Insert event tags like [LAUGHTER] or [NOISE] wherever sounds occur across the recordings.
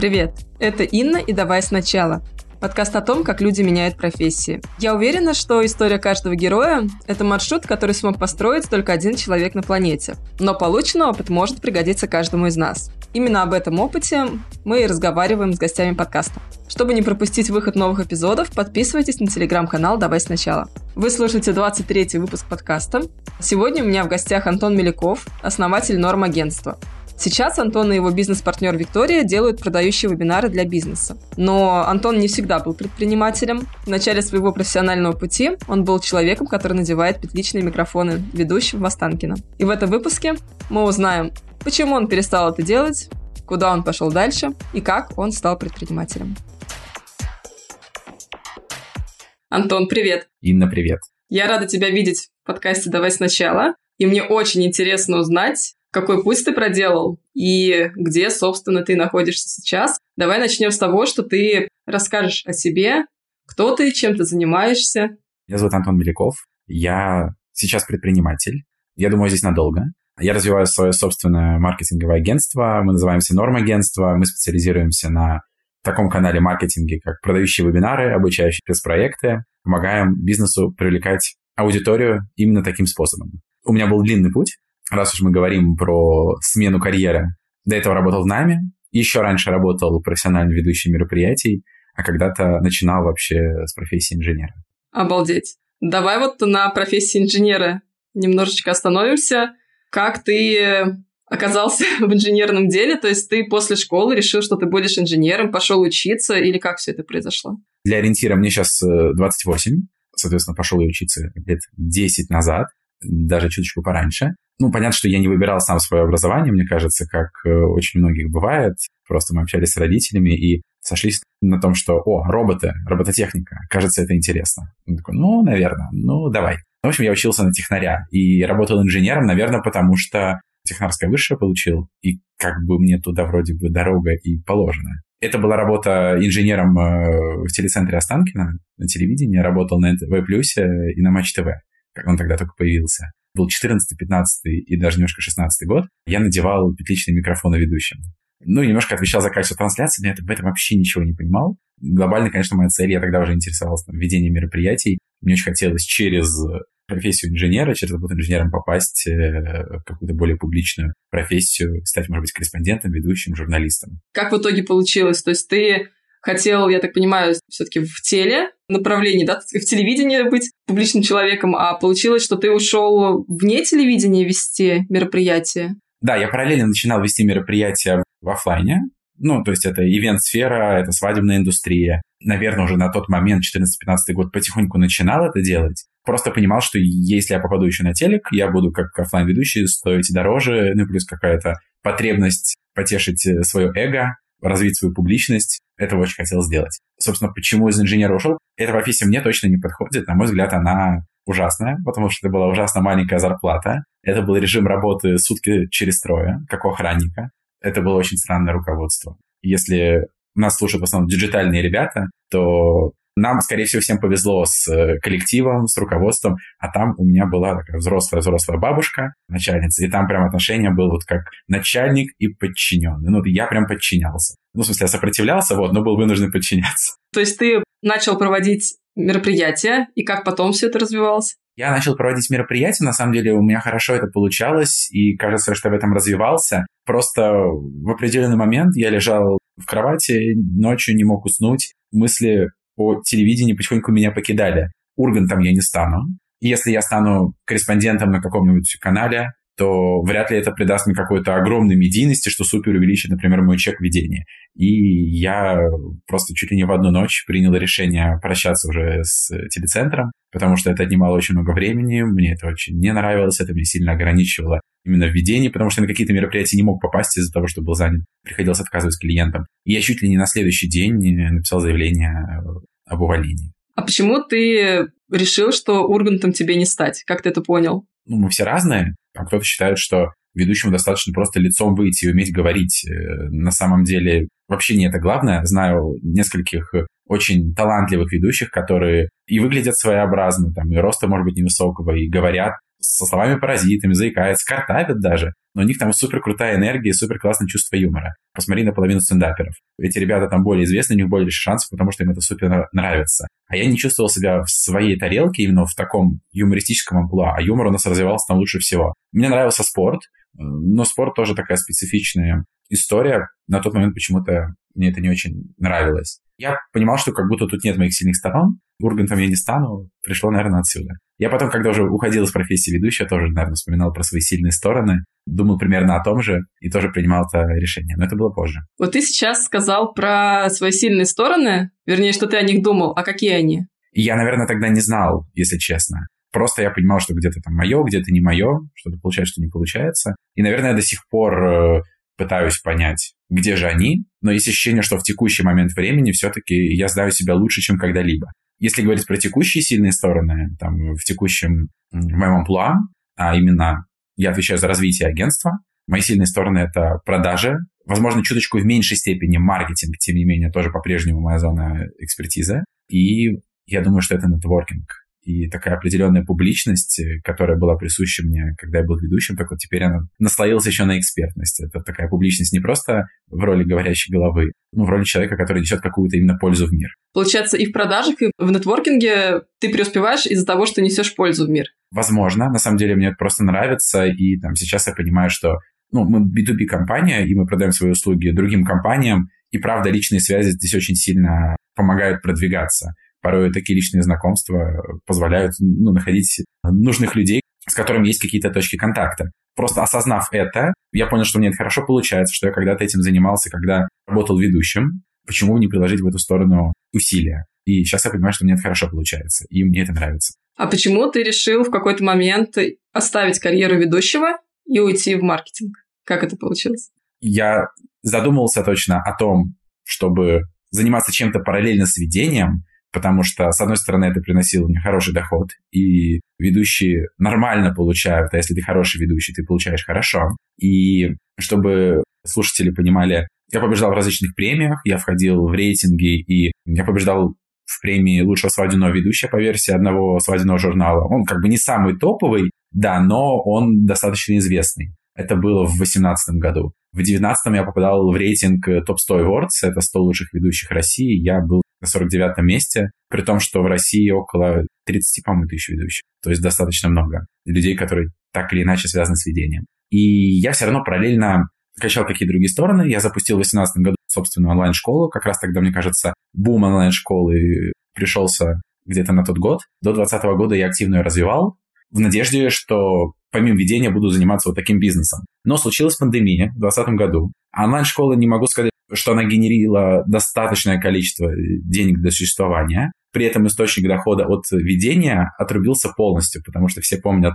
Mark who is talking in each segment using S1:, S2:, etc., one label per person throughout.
S1: Привет, это Инна и «Давай сначала». Подкаст о том, как люди меняют профессии. Я уверена, что история каждого героя – это маршрут, который смог построить только один человек на планете. Но полученный опыт может пригодиться каждому из нас. Именно об этом опыте мы и разговариваем с гостями подкаста. Чтобы не пропустить выход новых эпизодов, подписывайтесь на телеграм-канал «Давай сначала». Вы слушаете 23-й выпуск подкаста. Сегодня у меня в гостях Антон Меляков, основатель Норм-агентства. Сейчас Антон и его бизнес-партнер Виктория делают продающие вебинары для бизнеса. Но Антон не всегда был предпринимателем. В начале своего профессионального пути он был человеком, который надевает петличные микрофоны ведущим в Останкино. И в этом выпуске мы узнаем, почему он перестал это делать, куда он пошел дальше и как он стал предпринимателем. Антон, привет.
S2: Инна, привет.
S1: Я рада тебя видеть в подкасте «Давай сначала». И мне очень интересно узнать, какой путь ты проделал и где, собственно, ты находишься сейчас. Давай начнем с того, что ты расскажешь о себе, кто ты, чем ты занимаешься.
S2: Меня зовут Антон Беляков. Я сейчас предприниматель. Я думаю, здесь надолго. Я развиваю свое собственное маркетинговое агентство. Мы называемся Норм агентство. Мы специализируемся на таком канале маркетинге, как продающие вебинары, обучающие пресс-проекты. Помогаем бизнесу привлекать аудиторию именно таким способом. У меня был длинный путь раз уж мы говорим про смену карьеры, до этого работал в найме, еще раньше работал профессионально ведущим мероприятий, а когда-то начинал вообще с профессии инженера.
S1: Обалдеть. Давай вот на профессии инженера немножечко остановимся. Как ты оказался [LAUGHS] в инженерном деле? То есть ты после школы решил, что ты будешь инженером, пошел учиться, или как все это произошло?
S2: Для ориентира мне сейчас 28, э, соответственно, пошел я учиться лет 10 назад, даже чуточку пораньше. Ну, понятно, что я не выбирал сам свое образование, мне кажется, как э, очень многих бывает. Просто мы общались с родителями и сошлись на том, что, о, роботы, робототехника, кажется, это интересно. Он такой, ну, наверное, ну, давай. В общем, я учился на технаря и работал инженером, наверное, потому что технарское высшее получил, и как бы мне туда вроде бы дорога и положена. Это была работа инженером э, в телецентре Останкино на телевидении. Работал на НТВ и на Матч ТВ, как он тогда только появился был 14, 15 и даже немножко 16 год, я надевал петличные микрофоны ведущим. Ну, немножко отвечал за качество трансляции, но я в этом вообще ничего не понимал. Глобально, конечно, моя цель, я тогда уже интересовался там, ведением мероприятий. Мне очень хотелось через профессию инженера, через работу инженером попасть э, в какую-то более публичную профессию, стать, может быть, корреспондентом, ведущим, журналистом.
S1: Как в итоге получилось? То есть ты хотел, я так понимаю, все-таки в теле направлении, да, в телевидении быть публичным человеком, а получилось, что ты ушел вне телевидения вести мероприятия.
S2: Да, я параллельно начинал вести мероприятия в офлайне. Ну, то есть это ивент-сфера, это свадебная индустрия. Наверное, уже на тот момент, 14-15 год, потихоньку начинал это делать. Просто понимал, что если я попаду еще на телек, я буду как офлайн ведущий стоить дороже, ну, плюс какая-то потребность потешить свое эго, развить свою публичность. Этого очень хотел сделать. Собственно, почему из инженера ушел? Эта профессия мне точно не подходит. На мой взгляд, она ужасная, потому что это была ужасно маленькая зарплата. Это был режим работы сутки через трое, как у охранника. Это было очень странное руководство. Если нас слушают в основном диджитальные ребята, то нам, скорее всего, всем повезло с э, коллективом, с руководством, а там у меня была такая взрослая-взрослая бабушка, начальница, и там прям отношение было вот как начальник и подчиненный. Ну, я прям подчинялся. Ну, в смысле, я сопротивлялся, вот, но был вынужден [LAUGHS] подчиняться.
S1: То есть ты начал проводить мероприятия, и как потом все это развивалось?
S2: Я начал проводить мероприятия, на самом деле у меня хорошо это получалось, и кажется, что я в этом развивался. Просто в определенный момент я лежал в кровати, ночью не мог уснуть, мысли по телевидению потихоньку меня покидали. Ургантом я не стану. Если я стану корреспондентом на каком-нибудь канале, то вряд ли это придаст мне какой-то огромной медийности, что супер увеличит, например, мой чек ведения. И я просто чуть ли не в одну ночь принял решение прощаться уже с телецентром, потому что это отнимало очень много времени, мне это очень не нравилось, это меня сильно ограничивало именно в ведении, потому что на какие-то мероприятия не мог попасть из-за того, что был занят, приходилось отказывать клиентам. И я чуть ли не на следующий день написал заявление об увольнении.
S1: А почему ты решил, что Ургантом тебе не стать? Как ты это понял?
S2: Ну, мы все разные. А кто-то считает, что ведущему достаточно просто лицом выйти и уметь говорить. Э, на самом деле вообще не это главное. Знаю нескольких очень талантливых ведущих, которые и выглядят своеобразно, там, и роста, может быть, невысокого, и говорят со словами-паразитами, заикается, картавит даже. Но у них там супер крутая энергия, супер классное чувство юмора. Посмотри на половину стендаперов. Эти ребята там более известны, у них более шансов, потому что им это супер нравится. А я не чувствовал себя в своей тарелке именно в таком юмористическом амплуа, а юмор у нас развивался там лучше всего. Мне нравился спорт, но спорт тоже такая специфичная история. На тот момент почему-то мне это не очень нравилось. Я понимал, что как будто тут нет моих сильных сторон, Ургантом я не стану, пришло, наверное, отсюда. Я потом, когда уже уходил из профессии ведущего, тоже, наверное, вспоминал про свои сильные стороны, думал примерно о том же и тоже принимал это решение. Но это было позже.
S1: Вот ты сейчас сказал про свои сильные стороны, вернее, что ты о них думал, а какие они?
S2: я, наверное, тогда не знал, если честно. Просто я понимал, что где-то там мое, где-то не мое, что-то получается, что не получается. И, наверное, я до сих пор э, пытаюсь понять, где же они, но есть ощущение, что в текущий момент времени все-таки я знаю себя лучше, чем когда-либо. Если говорить про текущие сильные стороны, там, в текущем, в моем амплуа, а именно я отвечаю за развитие агентства, мои сильные стороны — это продажи, возможно, чуточку в меньшей степени маркетинг, тем не менее, тоже по-прежнему моя зона экспертизы. И я думаю, что это нетворкинг и такая определенная публичность, э, которая была присуща мне, когда я был ведущим, так вот теперь она наслоилась еще на экспертность. Это такая публичность не просто в роли говорящей головы, но в роли человека, который несет какую-то именно пользу в мир.
S1: Получается, и в продажах, и в нетворкинге ты преуспеваешь из-за того, что несешь пользу в мир.
S2: Возможно. На самом деле мне это просто нравится, и там сейчас я понимаю, что ну, мы B2B компания, и мы продаем свои услуги другим компаниям, и правда личные связи здесь очень сильно помогают продвигаться порой такие личные знакомства позволяют ну, находить нужных людей, с которыми есть какие-то точки контакта. Просто осознав это, я понял, что мне это хорошо получается, что я когда-то этим занимался, когда работал ведущим. Почему не приложить в эту сторону усилия? И сейчас я понимаю, что мне это хорошо получается, и мне это нравится.
S1: А почему ты решил в какой-то момент оставить карьеру ведущего и уйти в маркетинг? Как это получилось?
S2: Я задумывался точно о том, чтобы заниматься чем-то параллельно с ведением, потому что, с одной стороны, это приносило мне хороший доход, и ведущие нормально получают, а если ты хороший ведущий, ты получаешь хорошо. И чтобы слушатели понимали, я побеждал в различных премиях, я входил в рейтинги, и я побеждал в премии лучшего свадебного ведущего по версии одного свадебного журнала. Он как бы не самый топовый, да, но он достаточно известный. Это было в 2018 году. В 2019 я попадал в рейтинг Top 100 Awards, это 100 лучших ведущих России. Я был на 49 месте, при том, что в России около 30, по-моему, тысяч ведущих. То есть достаточно много людей, которые так или иначе связаны с ведением. И я все равно параллельно качал какие другие стороны. Я запустил в 2018 году собственную онлайн-школу. Как раз тогда, мне кажется, бум онлайн-школы пришелся где-то на тот год. До 2020 года я активно ее развивал в надежде, что помимо ведения буду заниматься вот таким бизнесом. Но случилась пандемия в 2020 году. Онлайн-школа, не могу сказать, что она генерила достаточное количество денег для существования. При этом источник дохода от ведения отрубился полностью, потому что все помнят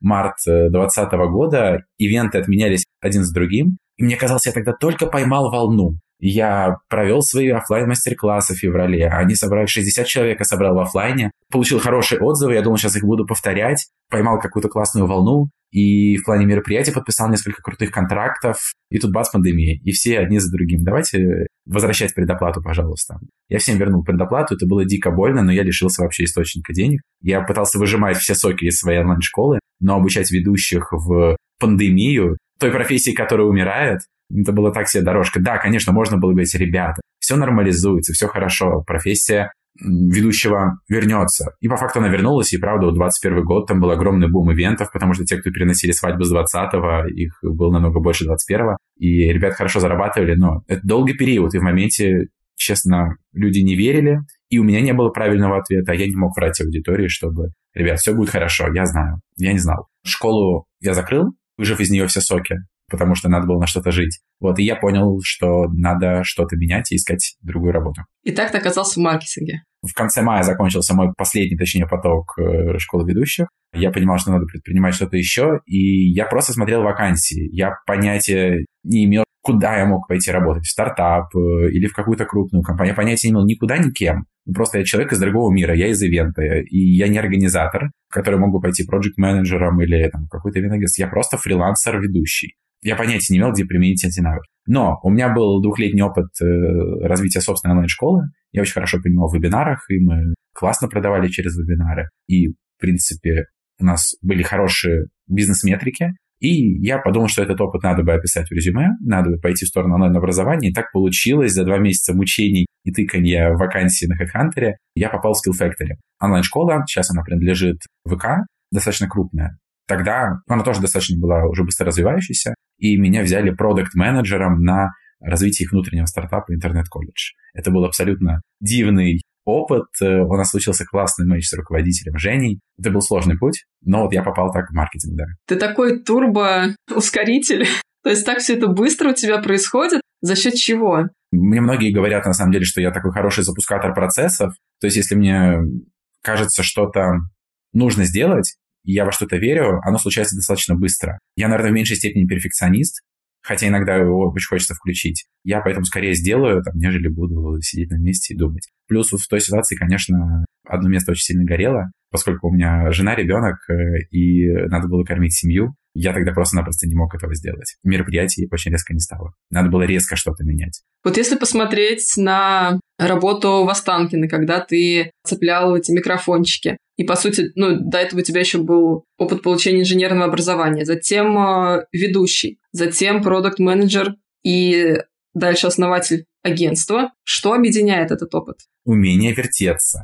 S2: март 2020 года, ивенты отменялись один с другим. И мне казалось, я тогда только поймал волну. Я провел свои офлайн мастер-классы в феврале. Они собрали 60 человек, я собрал в офлайне. Получил хорошие отзывы, я думал, сейчас их буду повторять. Поймал какую-то классную волну. И в плане мероприятий подписал несколько крутых контрактов. И тут бац, пандемия. И все одни за другим. Давайте возвращать предоплату, пожалуйста. Я всем вернул предоплату. Это было дико больно, но я лишился вообще источника денег. Я пытался выжимать все соки из своей онлайн-школы, но обучать ведущих в пандемию, той профессии, которая умирает, это была так себе дорожка. Да, конечно, можно было говорить, ребята, все нормализуется, все хорошо, профессия ведущего вернется. И по факту она вернулась, и правда, в 21 год там был огромный бум ивентов, потому что те, кто переносили свадьбу с 20-го, их было намного больше 21-го, и ребят хорошо зарабатывали, но это долгий период, и в моменте, честно, люди не верили, и у меня не было правильного ответа, а я не мог врать аудитории, чтобы, ребят, все будет хорошо, я знаю, я не знал. Школу я закрыл, выжив из нее все соки, потому что надо было на что-то жить. Вот, и я понял, что надо что-то менять и искать другую работу.
S1: И так ты оказался в маркетинге?
S2: В конце мая закончился мой последний, точнее, поток э, школы ведущих. Я понимал, что надо предпринимать что-то еще, и я просто смотрел вакансии. Я понятия не имел, куда я мог пойти работать, в стартап э, или в какую-то крупную компанию. Я понятия не имел никуда никем. Ну, просто я человек из другого мира, я из ивента, и я не организатор, который мог бы пойти проект-менеджером или там, какой-то виноград. Я просто фрилансер-ведущий я понятия не имел, где применить эти навыки. Но у меня был двухлетний опыт э, развития собственной онлайн-школы. Я очень хорошо понимал в вебинарах, и мы классно продавали через вебинары. И, в принципе, у нас были хорошие бизнес-метрики, и я подумал, что этот опыт надо бы описать в резюме, надо бы пойти в сторону онлайн-образования. И так получилось, за два месяца мучений и тыканья вакансии на HeadHunter я попал в Skill Factory. Онлайн-школа, сейчас она принадлежит ВК, достаточно крупная. Тогда она тоже достаточно была уже быстро развивающейся, и меня взяли продукт-менеджером на развитие их внутреннего стартапа интернет-колледж. Это был абсолютно дивный опыт. Э, у нас случился классный матч с руководителем Женей. Это был сложный путь, но вот я попал так в маркетинг, да.
S1: Ты такой турбо-ускоритель. [LAUGHS] То есть так все это быстро у тебя происходит? За счет чего?
S2: Мне многие говорят, на самом деле, что я такой хороший запускатор процессов. То есть если мне кажется, что-то нужно сделать, и я во что-то верю, оно случается достаточно быстро. Я, наверное, в меньшей степени перфекционист, хотя иногда его очень хочется включить. Я поэтому скорее сделаю, там, нежели буду сидеть на месте и думать. Плюс в той ситуации, конечно, одно место очень сильно горело, поскольку у меня жена, ребенок, э, и надо было кормить семью. Я тогда просто-напросто не мог этого сделать. Мероприятий очень резко не стало. Надо было резко что-то менять.
S1: Вот если посмотреть на работу в Останкино, когда ты цеплял эти микрофончики, и, по сути, ну, до этого у тебя еще был опыт получения инженерного образования, затем э, ведущий, затем продукт-менеджер и дальше основатель агентства. Что объединяет этот опыт?
S2: Умение вертеться.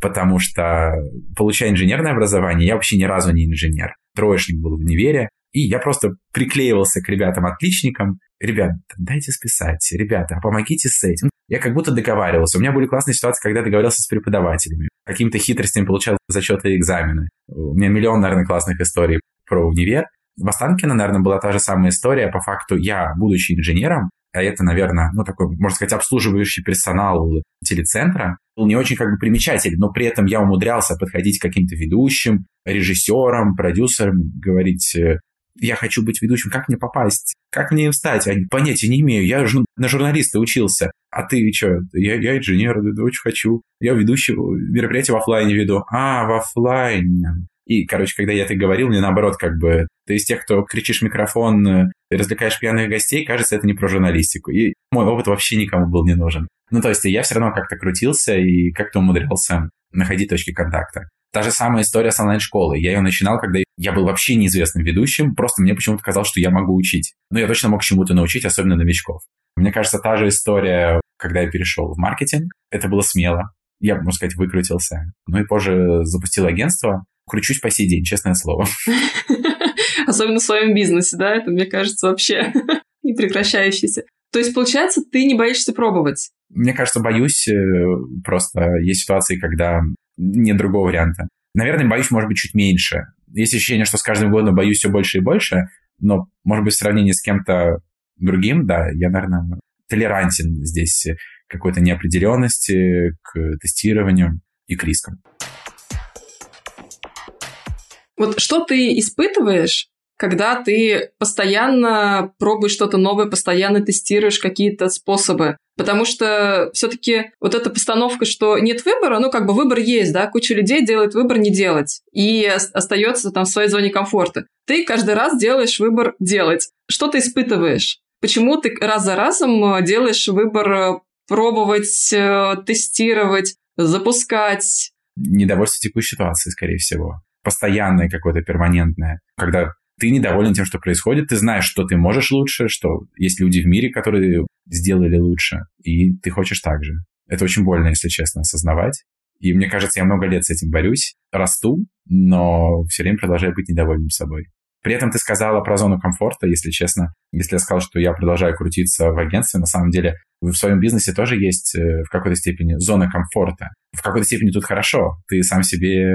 S2: Потому что, получая инженерное образование, я вообще ни разу не инженер. Троечник был в универе, и я просто приклеивался к ребятам-отличникам. Ребят, дайте списать. Ребята, помогите с этим. Я как будто договаривался. У меня были классные ситуации, когда договаривался с преподавателями. Какими-то хитростями получал зачеты и экзамены. У меня миллион, наверное, классных историй про универ. В Останкино, наверное, была та же самая история. По факту я, будучи инженером, а это, наверное, ну, такой, можно сказать, обслуживающий персонал телецентра, был не очень как бы примечателен, но при этом я умудрялся подходить к каким-то ведущим, режиссерам, продюсерам, говорить, э, я хочу быть ведущим, как мне попасть? Как мне им стать? Я понятия не имею, я же на журналиста учился. А ты что? Я, я инженер, очень хочу. Я ведущий мероприятие в офлайне веду. А, в офлайне. И, короче, когда я это говорил, мне наоборот, как бы, ты из тех, кто кричишь микрофон, э, развлекаешь пьяных гостей, кажется, это не про журналистику. И мой опыт вообще никому был не нужен. Ну, то есть я все равно как-то крутился и как-то умудрялся находить точки контакта. Та же самая история с онлайн-школой. Я ее начинал, когда я был вообще неизвестным ведущим, просто мне почему-то казалось, что я могу учить. Но я точно мог чему-то научить, особенно новичков. Мне кажется, та же история, когда я перешел в маркетинг, это было смело. Я, можно сказать, выкрутился. Ну и позже запустил агентство. Кручусь по сей день, честное слово. [LAUGHS]
S1: Особенно в своем бизнесе, да? Это, мне кажется, вообще [LAUGHS] не прекращающийся. То есть, получается, ты не боишься пробовать?
S2: Мне кажется, боюсь. Э, просто есть ситуации, когда нет другого варианта. Наверное, боюсь, может быть, чуть меньше. Есть ощущение, что с каждым годом боюсь все больше и больше, но, может быть, в сравнении с кем-то другим, да, я, наверное, толерантен здесь какой-то неопределенности, к тестированию и к рискам.
S1: Вот что ты испытываешь, когда ты постоянно пробуешь что-то новое, постоянно тестируешь какие-то способы. Потому что все-таки вот эта постановка, что нет выбора, ну как бы выбор есть, да, куча людей делает выбор не делать и остается там в своей зоне комфорта. Ты каждый раз делаешь выбор делать. Что ты испытываешь? Почему ты раз за разом э, делаешь выбор э, пробовать, э, тестировать, запускать?
S2: Недовольство текущей ситуации, скорее всего. Постоянное какое-то перманентное. Когда ты недоволен тем, что происходит, ты знаешь, что ты можешь лучше, что есть люди в мире, которые сделали лучше, и ты хочешь так же. Это очень больно, если честно, осознавать. И мне кажется, я много лет с этим борюсь, расту, но все время продолжаю быть недовольным собой. При этом ты сказала про зону комфорта, если честно. Если я сказал, что я продолжаю крутиться в агентстве, на самом деле в своем бизнесе тоже есть э, в какой-то степени зона комфорта. В какой-то степени тут хорошо. Ты сам себе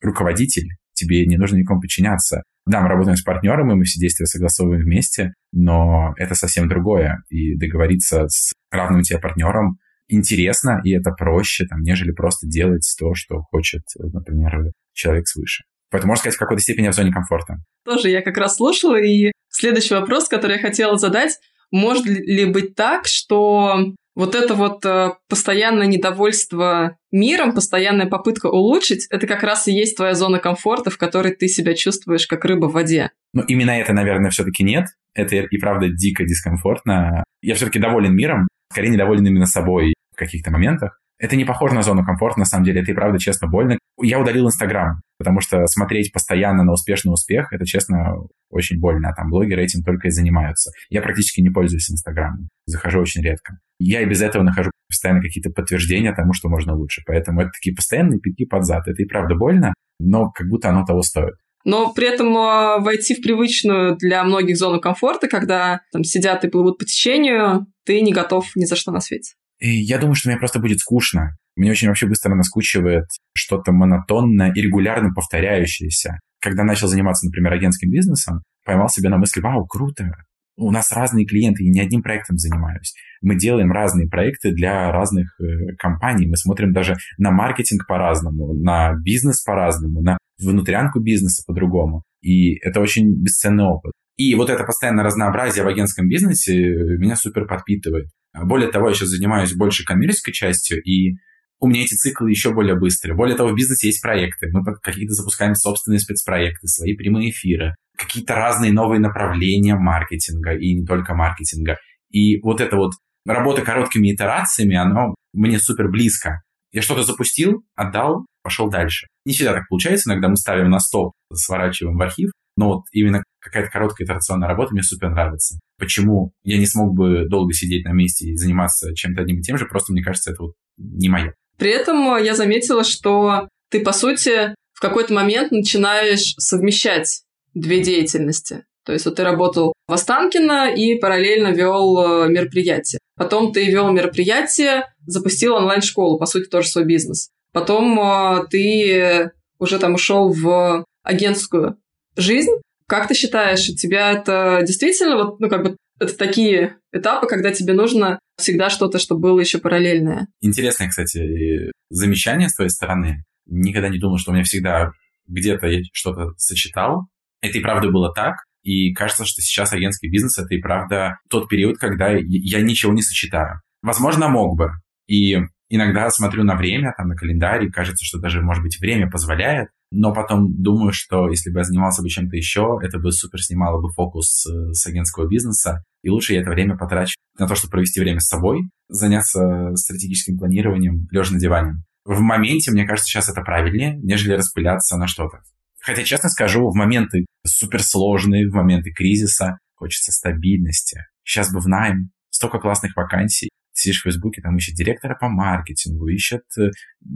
S2: руководитель, тебе не нужно никому подчиняться. Да, мы работаем с партнером, и мы все действия согласовываем вместе, но это совсем другое. И договориться с равным тебе партнером интересно, и это проще, там, нежели просто делать то, что хочет, например, человек свыше. Поэтому, можно сказать, в какой-то степени в зоне комфорта.
S1: Тоже я как раз слушала, и следующий вопрос, который я хотела задать, может ли быть так, что вот это вот э, постоянное недовольство миром, постоянная попытка улучшить, это как раз и есть твоя зона комфорта, в которой ты себя чувствуешь как рыба в воде.
S2: Ну, именно это, наверное, все-таки нет. Это и правда дико дискомфортно. Я все-таки доволен миром, скорее недоволен именно собой в каких-то моментах. Это не похоже на зону комфорта, на самом деле, это и правда честно больно. Я удалил Инстаграм, потому что смотреть постоянно на успешный успех, это, честно, очень больно. А там блогеры этим только и занимаются. Я практически не пользуюсь Инстаграмом, захожу очень редко. Я и без этого нахожу постоянно какие-то подтверждения тому, что можно лучше. Поэтому это такие постоянные пятки под зад. Это и правда больно, но как будто оно того стоит.
S1: Но при этом э, войти в привычную для многих зону комфорта, когда там сидят и плывут по течению, ты не готов ни за что на свете.
S2: И я думаю, что мне просто будет скучно. Мне очень вообще быстро наскучивает что-то монотонное и регулярно повторяющееся. Когда начал заниматься, например, агентским бизнесом, поймал себя на мысли, вау, круто, у нас разные клиенты, я не одним проектом занимаюсь. Мы делаем разные проекты для разных э, компаний. Мы смотрим даже на маркетинг по-разному, на бизнес по-разному, на внутрянку бизнеса по-другому. И это очень бесценный опыт. И вот это постоянное разнообразие в агентском бизнесе меня супер подпитывает. Более того, я сейчас занимаюсь больше коммерческой частью, и у меня эти циклы еще более быстрые. Более того, в бизнесе есть проекты. Мы какие-то запускаем собственные спецпроекты, свои прямые эфиры, какие-то разные новые направления маркетинга и не только маркетинга. И вот эта вот работа короткими итерациями, она мне супер близко. Я что-то запустил, отдал, пошел дальше. Не всегда так получается, иногда мы ставим на стоп, сворачиваем в архив, но вот именно какая-то короткая итерационная работа мне супер нравится. Почему я не смог бы долго сидеть на месте и заниматься чем-то одним и тем же, просто мне кажется, это вот не мое.
S1: При этом э, я заметила, что ты, по сути, в какой-то момент начинаешь совмещать две деятельности. То есть вот ты работал в Останкино и параллельно вел э, мероприятие. Потом ты вел мероприятие, запустил онлайн-школу, по сути, тоже свой бизнес. Потом э, ты уже там ушел в агентскую жизнь. Как ты считаешь, у тебя это действительно вот, ну, как бы это такие этапы, когда тебе нужно всегда что-то, чтобы было еще параллельное.
S2: Интересное, кстати, замечание с твоей стороны. Никогда не думал, что у меня всегда где-то я что-то сочетал. Это и правда было так. И кажется, что сейчас агентский бизнес — это и правда тот период, когда я ничего не сочетаю. Возможно, мог бы. И иногда смотрю на время, там, на календарь, и кажется, что даже, может быть, время позволяет, но потом думаю, что если бы я занимался бы чем-то еще, это бы супер снимало бы фокус э, с агентского бизнеса, и лучше я это время потрачу на то, чтобы провести время с собой, заняться стратегическим планированием, лежа на диване. В моменте, мне кажется, сейчас это правильнее, нежели распыляться на что-то. Хотя, честно скажу, в моменты суперсложные, в моменты кризиса хочется стабильности. Сейчас бы в найм, столько классных вакансий. Сидишь в Фейсбуке, там ищет директора по маркетингу, ищет э,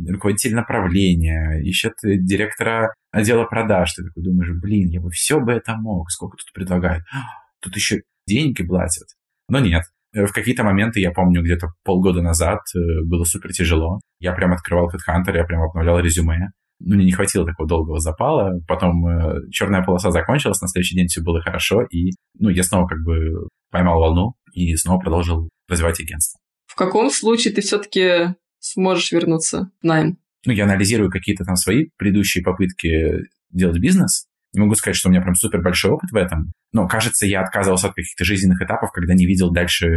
S2: руководителя направления, ищет э, директора отдела продаж. Ты такой думаешь, блин, я бы все бы это мог. Сколько тут предлагают? Тут еще деньги платят. Но нет. Э, в какие-то моменты, я помню, где-то полгода назад было супер тяжело. Я прям открывал HeadHunter, я прям обновлял резюме ну, мне не хватило такого долгого запала. Потом э, черная полоса закончилась, на следующий день все было хорошо, и, ну, я снова как бы поймал волну и снова продолжил развивать агентство.
S1: В каком случае ты все-таки сможешь вернуться в найм?
S2: Ну, я анализирую какие-то там свои предыдущие попытки делать бизнес. Не могу сказать, что у меня прям супер большой опыт в этом, но, кажется, я отказывался от каких-то жизненных этапов, когда не видел дальше,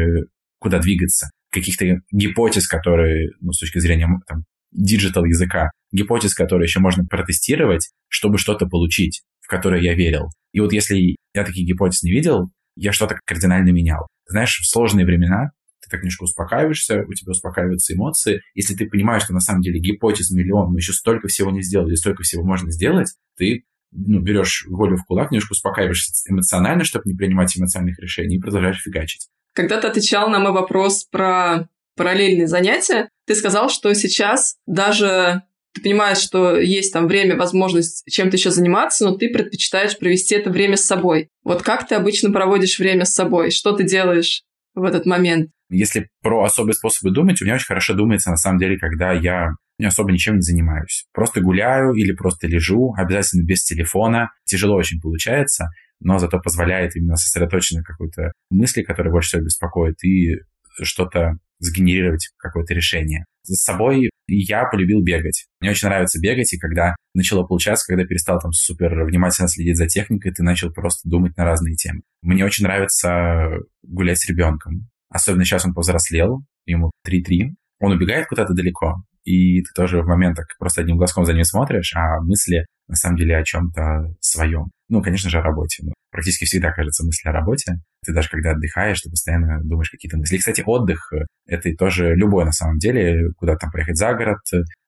S2: куда двигаться. Каких-то гипотез, которые, ну, с точки зрения там, digital языка, гипотез, которые еще можно протестировать, чтобы что-то получить, в которое я верил. И вот если я таких гипотез не видел, я что-то кардинально менял. Знаешь, в сложные времена ты немножко успокаиваешься, у тебя успокаиваются эмоции. Если ты понимаешь, что на самом деле гипотез миллион, мы еще столько всего не сделали, столько всего можно сделать, ты ну, берешь волю в кулак, немножко успокаиваешься эмоционально, чтобы не принимать эмоциональных решений, и продолжаешь фигачить.
S1: Когда ты отвечал на мой вопрос про параллельные занятия, ты сказал, что сейчас даже ты понимаешь, что есть там время, возможность чем-то еще заниматься, но ты предпочитаешь провести это время с собой. Вот как ты обычно проводишь время с собой? Что ты делаешь в этот момент?
S2: Если про особые способы думать, у меня очень хорошо думается, на самом деле, когда я не особо ничем не занимаюсь. Просто гуляю или просто лежу, обязательно без телефона. Тяжело очень получается, но зато позволяет именно сосредоточиться на какой-то мысли, которая больше всего беспокоит, и что-то сгенерировать какое-то решение. За собой я полюбил бегать. Мне очень нравится бегать, и когда начало получаться, когда перестал там супер внимательно следить за техникой, ты начал просто думать на разные темы. Мне очень нравится гулять с ребенком. Особенно сейчас он повзрослел, ему 3-3. Он убегает куда-то далеко, и ты тоже в моментах просто одним глазком за ним смотришь, а мысли на самом деле о чем-то своем. Ну, конечно же, о работе. практически всегда кажется мысль о работе. Ты даже когда отдыхаешь, ты постоянно думаешь какие-то мысли. И, кстати, отдых — это тоже любой на самом деле, куда-то там поехать за город,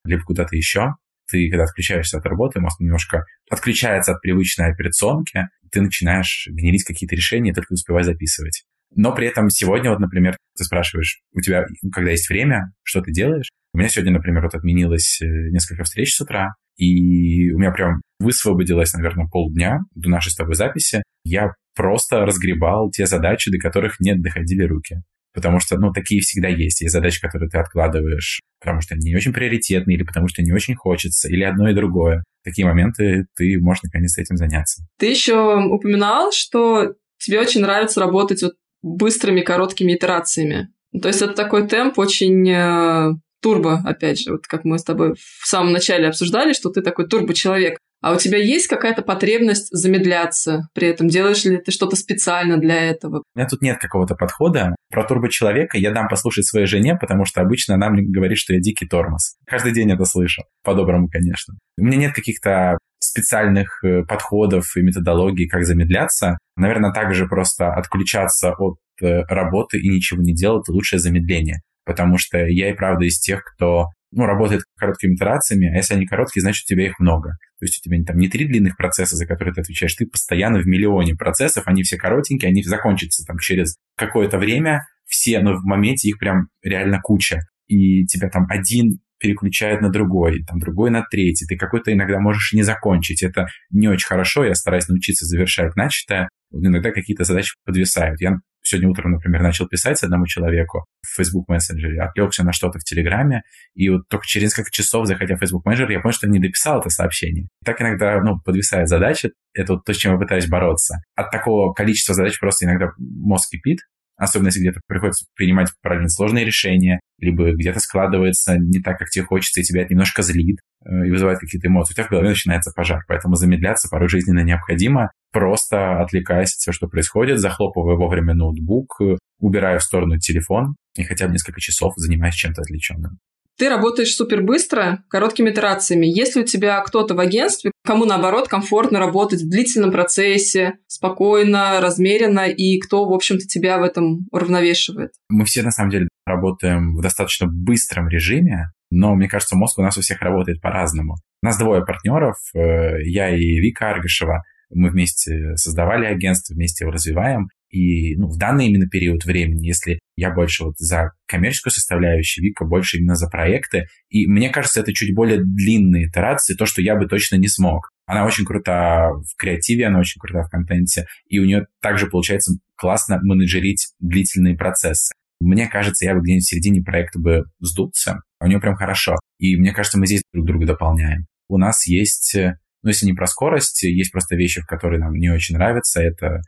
S2: либо куда-то еще. Ты, когда отключаешься от работы, мозг немножко отключается от привычной операционки, ты начинаешь генерить какие-то решения, только успеваешь записывать. Но при этом сегодня, вот, например, ты спрашиваешь, у тебя, когда есть время, что ты делаешь? У меня сегодня, например, вот отменилось э, несколько встреч с утра, и у меня прям высвободилось, наверное, полдня до нашей с тобой записи. Я просто разгребал те задачи, до которых не доходили руки. Потому что, ну, такие всегда есть. Есть задачи, которые ты откладываешь, потому что они не очень приоритетные, или потому что не очень хочется, или одно и другое. Такие моменты ты можешь наконец-то этим заняться.
S1: Ты еще упоминал, что тебе очень нравится работать вот быстрыми, короткими итерациями. То есть это такой темп очень э, турбо, опять же, вот как мы с тобой в самом начале обсуждали, что ты такой турбо-человек. А у тебя есть какая-то потребность замедляться при этом? Делаешь ли ты что-то специально для этого?
S2: У меня тут нет какого-то подхода. Про турбо-человека я дам послушать своей жене, потому что обычно она мне говорит, что я дикий тормоз. Каждый день это слышу. По-доброму, конечно. У меня нет каких-то специальных э, подходов и методологий, как замедляться. Наверное, также просто отключаться от э, работы и ничего не делать – лучшее замедление. Потому что я и правда из тех, кто ну, работает короткими итерациями, а если они короткие, значит, у тебя их много. То есть у тебя там не три длинных процесса, за которые ты отвечаешь, ты постоянно в миллионе процессов, они все коротенькие, они закончатся там через какое-то время, все, но в моменте их прям реально куча. И тебя там один переключает на другой, там другой на третий. Ты какой-то иногда можешь не закончить. Это не очень хорошо. Я стараюсь научиться завершать начатое. Иногда какие-то задачи подвисают. Я сегодня утром, например, начал писать одному человеку в Facebook мессенджере, отвлекся на что-то в Телеграме, и вот только через несколько часов, заходя в Facebook мессенджер, я понял, что не дописал это сообщение. Так иногда, ну, подвисает задача, это вот то, с чем я пытаюсь бороться. От такого количества задач просто иногда мозг кипит, особенно если где-то приходится принимать правильно сложные решения, либо где-то складывается не так, как тебе хочется, и тебя это немножко злит э, и вызывает какие-то эмоции, у тебя в голове начинается пожар. Поэтому замедляться порой жизненно необходимо, просто отвлекаясь от всего, что происходит, захлопывая вовремя ноутбук, убирая в сторону телефон и хотя бы несколько часов занимаясь чем-то отвлеченным.
S1: Ты работаешь супер быстро, короткими итерациями. Если у тебя кто-то в агентстве, кому наоборот комфортно работать в длительном процессе, спокойно, размеренно, и кто, в общем-то, тебя в этом уравновешивает?
S2: Мы все, на самом деле, работаем в достаточно быстром режиме, но, мне кажется, мозг у нас у всех работает по-разному. У нас двое партнеров, э, я и Вика Аргашева. Мы вместе создавали агентство, вместе его развиваем. И ну, в данный именно период времени, если я больше вот за коммерческую составляющую, Вика больше именно за проекты, и мне кажется, это чуть более длинные итерации, то, что я бы точно не смог. Она очень крута в креативе, она очень крута в контенте, и у нее также получается классно менеджерить длительные процессы. Мне кажется, я бы где-нибудь в середине проекта бы сдулся, а у нее прям хорошо. И мне кажется, мы здесь друг друга дополняем. У нас есть, ну, если не про скорость, есть просто вещи, в которые нам не очень нравятся. Это Э,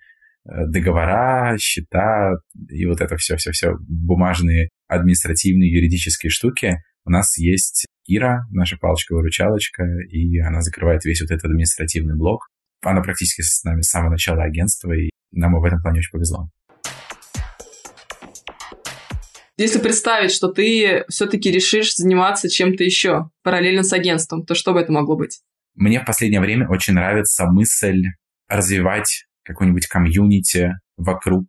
S2: договора, счета и вот это все-все-все бумажные административные юридические штуки. У нас есть Ира, наша палочка-выручалочка, и она закрывает весь вот этот административный блок. Она практически с нами с самого начала агентства, и нам в этом плане очень повезло.
S1: Если представить, что ты все-таки решишь заниматься чем-то еще параллельно с агентством, то что бы это могло быть?
S2: Мне в последнее время очень нравится мысль развивать какой-нибудь комьюнити вокруг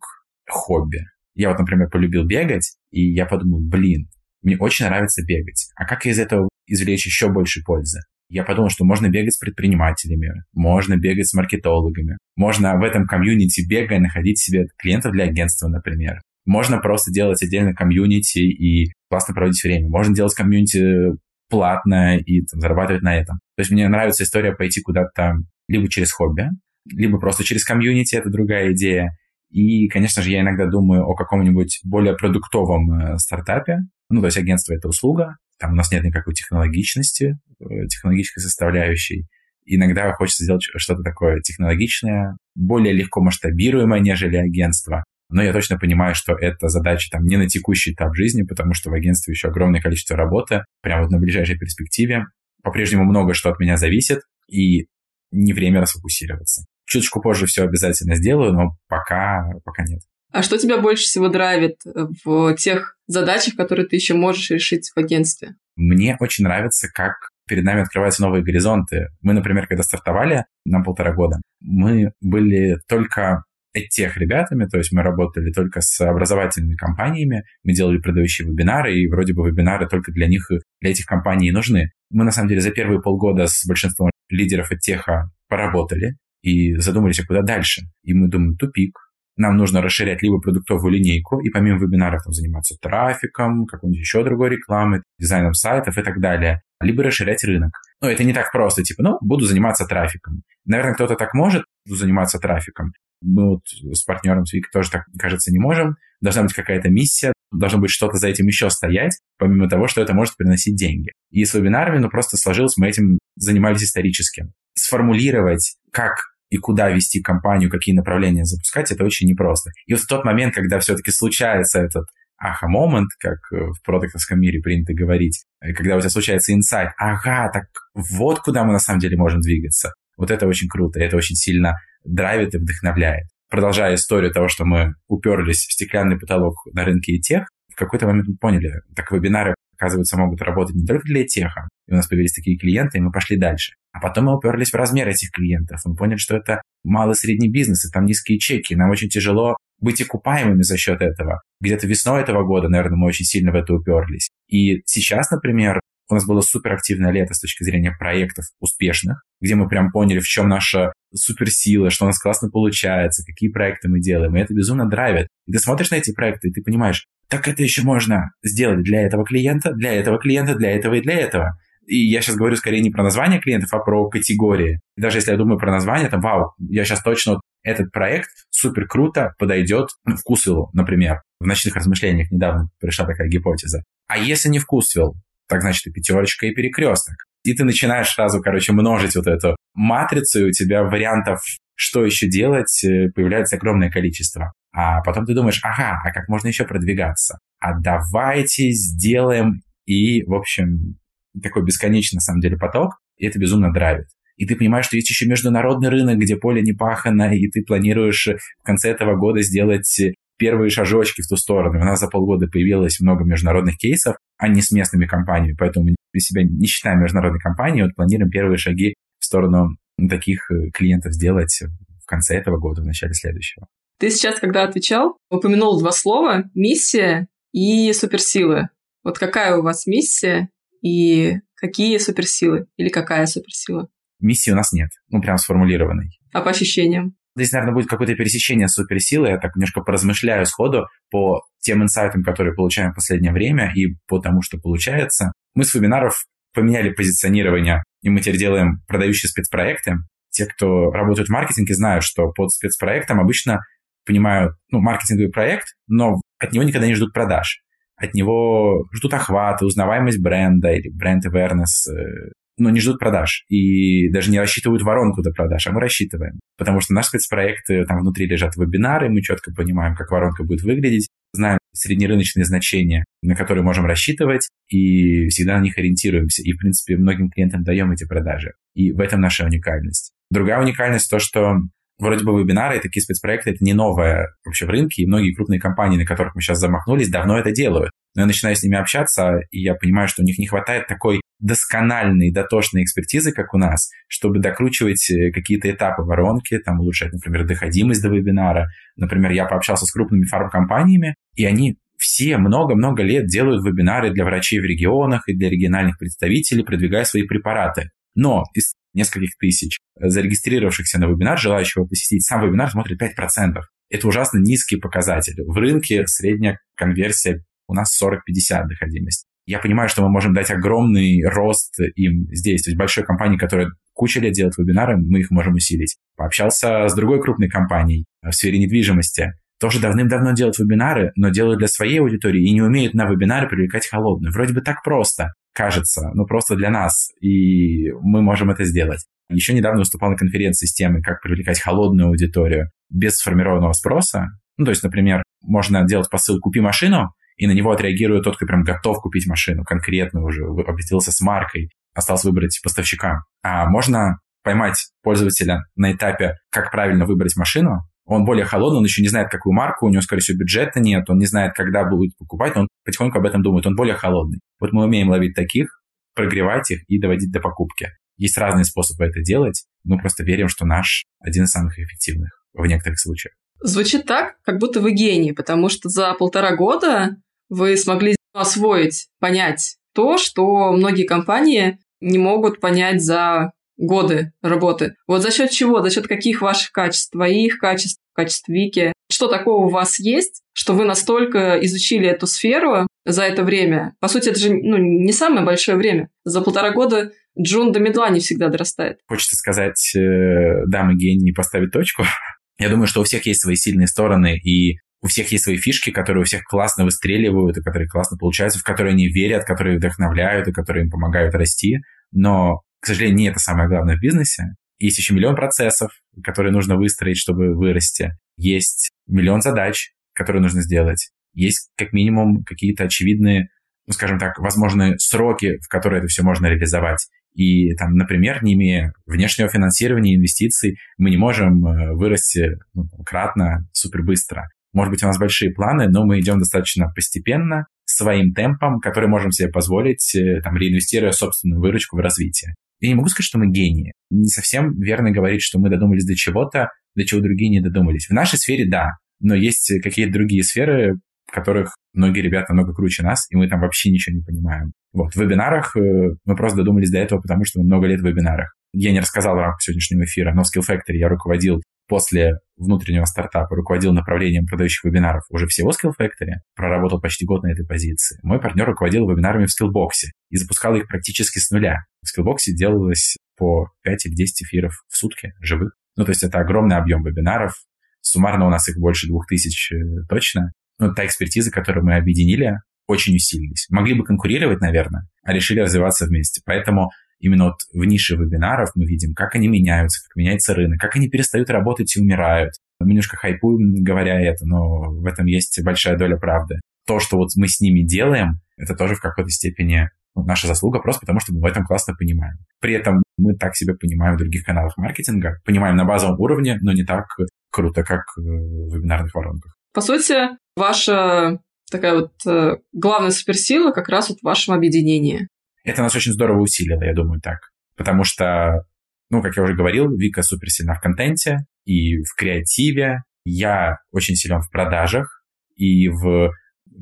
S2: хобби. Я вот, например, полюбил бегать, и я подумал, блин, мне очень нравится бегать. А как из этого извлечь еще больше пользы? Я подумал, что можно бегать с предпринимателями, можно бегать с маркетологами, можно в этом комьюнити бегая находить себе клиентов для агентства, например. Можно просто делать отдельно комьюнити и классно проводить время. Можно делать комьюнити платно и там, зарабатывать на этом. То есть мне нравится история пойти куда-то либо через хобби, либо просто через комьюнити, это другая идея. И, конечно же, я иногда думаю о каком-нибудь более продуктовом э, стартапе. Ну, то есть агентство — это услуга, там у нас нет никакой технологичности, э, технологической составляющей. Иногда хочется сделать что-то такое технологичное, более легко масштабируемое, нежели агентство. Но я точно понимаю, что это задача там не на текущий этап жизни, потому что в агентстве еще огромное количество работы, прямо вот на ближайшей перспективе. По-прежнему много что от меня зависит, и не время расфокусироваться. Чуточку позже все обязательно сделаю, но пока, пока нет.
S1: А что тебя больше всего драйвит в тех задачах, которые ты еще можешь решить в агентстве?
S2: Мне очень нравится, как перед нами открываются новые горизонты. Мы, например, когда стартовали, нам полтора года, мы были только тех ребятами, то есть мы работали только с образовательными компаниями, мы делали продающие вебинары, и вроде бы вебинары только для них, для этих компаний нужны. Мы, на самом деле, за первые полгода с большинством лидеров теха поработали и задумались, а куда дальше. И мы думаем, тупик, нам нужно расширять либо продуктовую линейку и помимо вебинаров там, заниматься трафиком, какой-нибудь еще другой рекламой, дизайном сайтов и так далее, либо расширять рынок. Но это не так просто, типа, ну, буду заниматься трафиком. Наверное, кто-то так может, заниматься трафиком. Мы вот с партнером с Викой тоже так, кажется, не можем. Должна быть какая-то миссия, должно быть что-то за этим еще стоять, помимо того, что это может приносить деньги. И с вебинарами, ну, просто сложилось, мы этим занимались исторически. Сформулировать, как и куда вести компанию, какие направления запускать, это очень непросто. И вот в тот момент, когда все-таки случается этот аха-момент, как э, в продуктовском мире принято говорить, э, когда у тебя случается инсайт, ага, так вот куда мы на самом деле можем двигаться. Вот это очень круто, это очень сильно драйвит и вдохновляет. Продолжая историю того, что мы уперлись в стеклянный потолок на рынке и тех, в какой-то момент мы поняли, так вебинары, оказывается, могут работать не только для теха, и у нас появились такие клиенты, и мы пошли дальше. А потом мы уперлись в размер этих клиентов. Мы поняли, что это малый-средний бизнес, и там низкие чеки. Нам очень тяжело быть окупаемыми за счет этого. Где-то весной этого года, наверное, мы очень сильно в это уперлись. И сейчас, например, у нас было суперактивное лето с точки зрения проектов успешных, где мы прям поняли, в чем наша суперсила, что у нас классно получается, какие проекты мы делаем. И это безумно драйвит. И ты смотришь на эти проекты, и ты понимаешь, так это еще можно сделать для этого клиента, для этого клиента, для этого и для этого. И я сейчас говорю скорее не про название клиентов, а про категории. И даже если я думаю про название, там, вау, я сейчас точно этот проект супер круто подойдет вкусвиллу, например. В ночных размышлениях недавно пришла такая гипотеза. А если не вкусвилл, так значит и пятерочка, и перекресток. И ты начинаешь сразу, короче, множить вот эту матрицу, и у тебя вариантов, что еще делать, э, появляется огромное количество. А потом ты думаешь, ага, а как можно еще продвигаться? А давайте сделаем и, в общем, такой бесконечный, на самом деле, поток, и это безумно драйвит. И ты понимаешь, что есть еще международный рынок, где поле не пахано, и ты планируешь в конце этого года сделать первые шажочки в ту сторону. У нас за полгода появилось много международных кейсов, а не с местными компаниями, поэтому мы себя не считаем международной компанией, вот планируем первые шаги в сторону таких э, клиентов сделать в конце этого года, в начале следующего.
S1: Ты сейчас, когда отвечал, упомянул два слова – миссия и суперсилы. Вот какая у вас миссия и какие суперсилы? Или какая суперсила?
S2: Миссии у нас нет, ну, прям сформулированной.
S1: А по ощущениям?
S2: Здесь, наверное, будет какое-то пересечение с суперсилой. Я так немножко поразмышляю сходу по тем инсайтам, которые получаем в последнее время и по тому, что получается. Мы с вебинаров поменяли позиционирование, и мы теперь делаем продающие спецпроекты. Те, кто работают в маркетинге, знают, что под спецпроектом обычно понимают, ну, маркетинговый проект, но от него никогда не ждут продаж от него ждут охваты, узнаваемость бренда или бренд awareness, э, но не ждут продаж и даже не рассчитывают воронку до продаж, а мы рассчитываем. Потому что наш спецпроект, э, там внутри лежат вебинары, мы четко понимаем, как воронка будет выглядеть, знаем среднерыночные значения, на которые можем рассчитывать, и всегда на них ориентируемся. И, в принципе, многим клиентам даем эти продажи. И в этом наша уникальность. Другая уникальность то, что вроде бы вебинары и такие спецпроекты — это не новое вообще в рынке, и многие крупные компании, на которых мы сейчас замахнулись, давно это делают. Но я начинаю с ними общаться, и я понимаю, что у них не хватает такой доскональной, дотошной экспертизы, как у нас, чтобы докручивать э, какие-то этапы воронки, там улучшать, например, доходимость до вебинара. Например, я пообщался с крупными фармкомпаниями, и они все много-много лет делают вебинары для врачей в регионах и для региональных представителей, продвигая свои препараты. Но из нескольких тысяч зарегистрировавшихся на вебинар, желающего посетить, сам вебинар смотрит 5%. Это ужасно низкий показатель. В рынке средняя конверсия у нас 40-50 доходимость. Я понимаю, что мы можем дать огромный рост им здесь. То есть большой компании, которая куча лет делает вебинары, мы их можем усилить. Пообщался с другой крупной компанией в сфере недвижимости. Тоже давным-давно делают вебинары, но делают для своей аудитории и не умеют на вебинары привлекать холодную. Вроде бы так просто кажется, но просто для нас, и мы можем это сделать. Еще недавно выступал на конференции с темой, как привлекать холодную аудиторию без сформированного спроса. Ну, то есть, например, можно делать посыл «купи машину», и на него отреагирует тот, кто прям готов купить машину, конкретно уже определился с маркой, осталось выбрать поставщика. А можно поймать пользователя на этапе, как правильно выбрать машину, он более холодный, он еще не знает, какую марку, у него, скорее всего, бюджета нет, он не знает, когда будет покупать, но он потихоньку об этом думает, он более холодный. Вот мы умеем ловить таких, прогревать их и доводить до покупки. Есть разные способы это делать. Мы просто верим, что наш один из самых эффективных в некоторых случаях.
S1: Звучит так, как будто вы гений, потому что за полтора года вы смогли освоить, понять то, что многие компании не могут понять за годы работы. Вот за счет чего, за счет каких ваших качеств, твоих качеств, качеств Вики, что такого у вас есть, что вы настолько изучили эту сферу за это время. По сути, это же ну, не самое большое время. За полтора года Джун до медла не всегда дорастает.
S2: Хочется сказать, э, дамы гении, поставить точку. [LAUGHS] Я думаю, что у всех есть свои сильные стороны, и у всех есть свои фишки, которые у всех классно выстреливают, и которые классно получаются, в которые они верят, которые вдохновляют, и которые им помогают расти. Но, к сожалению, не это самое главное в бизнесе. Есть еще миллион процессов, которые нужно выстроить, чтобы вырасти. Есть миллион задач, которые нужно сделать. Есть как минимум какие-то очевидные, ну, скажем так, возможные сроки, в которые это все можно реализовать. И там, например, не имея внешнего финансирования, инвестиций, мы не можем э, вырасти ну, кратно, супер быстро. Может быть, у нас большие планы, но мы идем достаточно постепенно, своим темпом, который можем себе позволить, э, там, реинвестируя собственную выручку в развитие. Я не могу сказать, что мы гении. Не совсем верно говорить, что мы додумались до чего-то, до чего другие не додумались. В нашей сфере – да, но есть какие-то другие сферы, которых многие ребята много круче нас, и мы там вообще ничего не понимаем. Вот, в вебинарах э, мы просто додумались до этого, потому что мы много лет в вебинарах. Я не рассказал в рамках сегодняшнего эфира, но в Skill Factory я руководил после внутреннего стартапа, руководил направлением продающих вебинаров уже всего Skill Factory, проработал почти год на этой позиции. Мой партнер руководил вебинарами в Skillbox и запускал их практически с нуля. В Skillbox делалось по 5 или 10 эфиров в сутки живых. Ну, то есть это огромный объем вебинаров. Суммарно у нас их больше 2000 э, точно. Ну, та экспертиза, которую мы объединили, очень усилились. Могли бы конкурировать, наверное, а решили развиваться вместе. Поэтому именно вот в нише вебинаров мы видим, как они меняются, как меняется рынок, как они перестают работать и умирают. Мы немножко хайпуем, говоря это, но в этом есть большая доля правды. То, что вот мы с ними делаем, это тоже в какой-то степени ну, наша заслуга, просто потому что мы в этом классно понимаем. При этом мы так себя понимаем в других каналах маркетинга, понимаем на базовом уровне, но не так круто, как в вебинарных воронках.
S1: По сути, ваша такая вот э, главная суперсила как раз вот в вашем объединении.
S2: Это нас очень здорово усилило, я думаю, так. Потому что, ну, как я уже говорил, Вика супер сильна в контенте и в креативе. Я очень силен в продажах и в,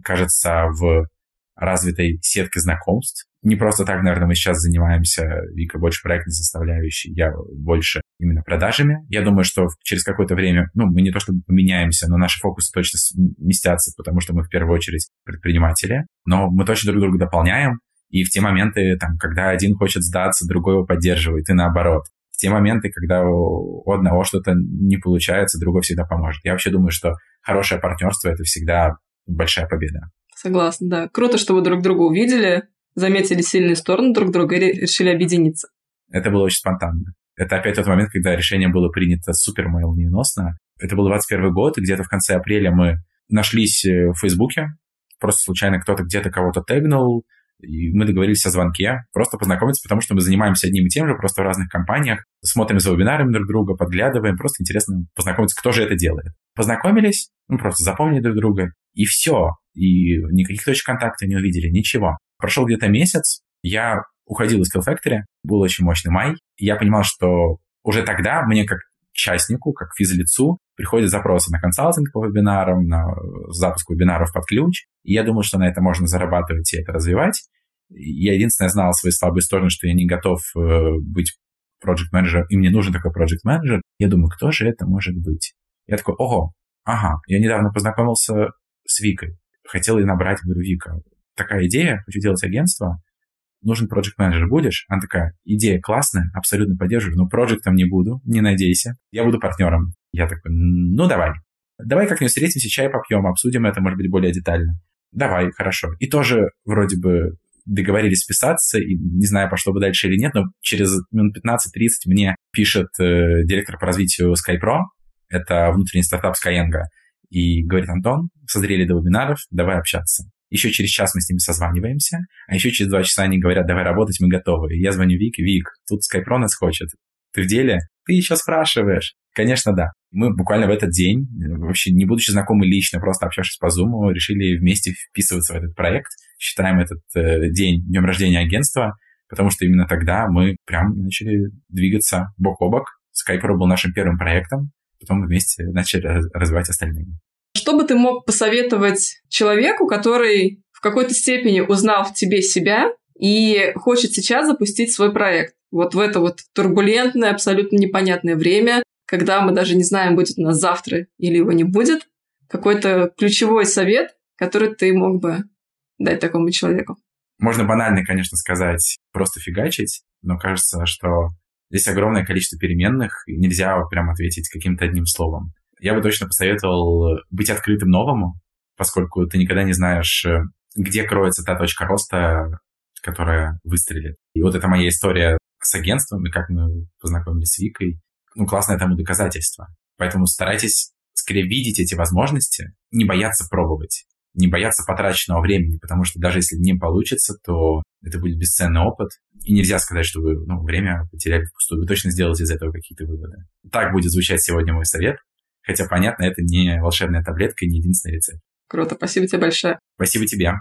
S2: кажется, в развитой сетке знакомств. Не просто так, наверное, мы сейчас занимаемся, Вика больше проектной составляющей, я больше именно продажами. Я думаю, что через какое-то время, ну, мы не то чтобы поменяемся, но наши фокусы точно сместятся, потому что мы в первую очередь предприниматели, но мы точно друг друга дополняем, и в те моменты, там, когда один хочет сдаться, другой его поддерживает, и наоборот. В те моменты, когда у одного что-то не получается, другой всегда поможет. Я вообще думаю, что хорошее партнерство – это всегда большая победа.
S1: Согласна, да. Круто, что вы друг друга увидели, заметили сильные стороны друг друга и решили объединиться.
S2: Это было очень спонтанно. Это опять тот момент, когда решение было принято супер молниеносно. Это был 21 год, и где-то в конце апреля мы нашлись э, в Фейсбуке. Просто случайно кто-то где-то кого-то тегнул, и мы договорились о звонке, просто познакомиться, потому что мы занимаемся одним и тем же, просто в разных компаниях, смотрим за вебинарами друг друга, подглядываем, просто интересно познакомиться, кто же это делает. Познакомились, ну, просто запомнили друг друга, и все. И никаких точек контакта не увидели, ничего. Прошел где-то месяц, я уходил из Skill Factory, был очень мощный май, и я понимал, что уже тогда мне как частнику, как физлицу, приходят запросы на консалтинг по вебинарам, на запуск вебинаров под ключ. И я думал, что на это можно зарабатывать и это развивать. Я единственное знал свои слабые стороны, что я не готов э, быть проект менеджером и мне нужен такой проект менеджер Я думаю, кто же это может быть? Я такой, ого, ага, я недавно познакомился с Викой. Хотел ее набрать, говорю, Вика, такая идея, хочу делать агентство, нужен проект менеджер будешь? Она такая, идея классная, абсолютно поддерживаю, но проектом не буду, не надейся, я буду партнером. Я такой, ну давай. Давай как-нибудь встретимся, чай попьем, обсудим это, может быть, более детально. Давай, хорошо. И тоже вроде бы договорились списаться, и не знаю, пошло бы дальше или нет, но через минут 15-30 мне пишет э, директор по развитию SkyPro, это внутренний стартап Skyeng, и говорит, Антон, созрели до вебинаров, давай общаться. Еще через час мы с ними созваниваемся, а еще через два часа они говорят, давай работать, мы готовы. Я звоню Вик, Вик, тут SkyPro нас хочет. Ты в деле? Ты еще спрашиваешь. Конечно, да. Мы буквально в этот день, вообще не будучи знакомы лично, просто общавшись по Zoom, решили вместе вписываться в этот проект. Считаем этот э, день днем рождения агентства. потому что именно тогда мы прям начали двигаться бок о бок. Skype был нашим первым проектом, потом мы вместе начали развивать остальные.
S1: Что бы ты мог посоветовать человеку, который в какой-то степени узнал в тебе себя и хочет сейчас запустить свой проект? Вот в это вот турбулентное, абсолютно непонятное время, когда мы даже не знаем, будет у нас завтра или его не будет, какой-то ключевой совет, который ты мог бы дать такому человеку?
S2: Можно банально, конечно, сказать, просто фигачить, но кажется, что здесь огромное количество переменных, и нельзя прям ответить каким-то одним словом. Я бы точно посоветовал быть открытым новому, поскольку ты никогда не знаешь, где кроется та точка роста, которая выстрелит. И вот это моя история с агентством, и как мы познакомились с Викой. Ну, классное тому доказательство. Поэтому старайтесь скорее видеть эти возможности, не бояться пробовать, не бояться потраченного времени, потому что даже если не получится, то это будет бесценный опыт, и нельзя сказать, что вы ну, время потеряли впустую. Вы точно сделаете из этого какие-то выводы. Так будет звучать сегодня мой совет. Хотя, понятно, это не волшебная таблетка и не единственный рецепт.
S1: Круто, спасибо тебе большое.
S2: Спасибо тебе.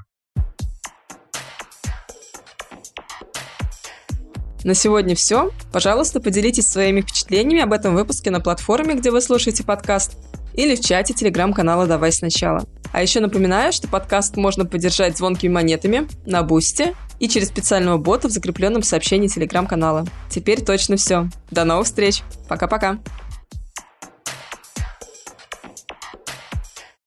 S1: На сегодня все. Пожалуйста, поделитесь своими впечатлениями об этом выпуске на платформе, где вы слушаете подкаст, или в чате телеграм-канала «Давай сначала». А еще напоминаю, что подкаст можно поддержать звонкими монетами на Бусте и через специального бота в закрепленном сообщении телеграм-канала. Теперь точно все. До новых встреч. Пока-пока.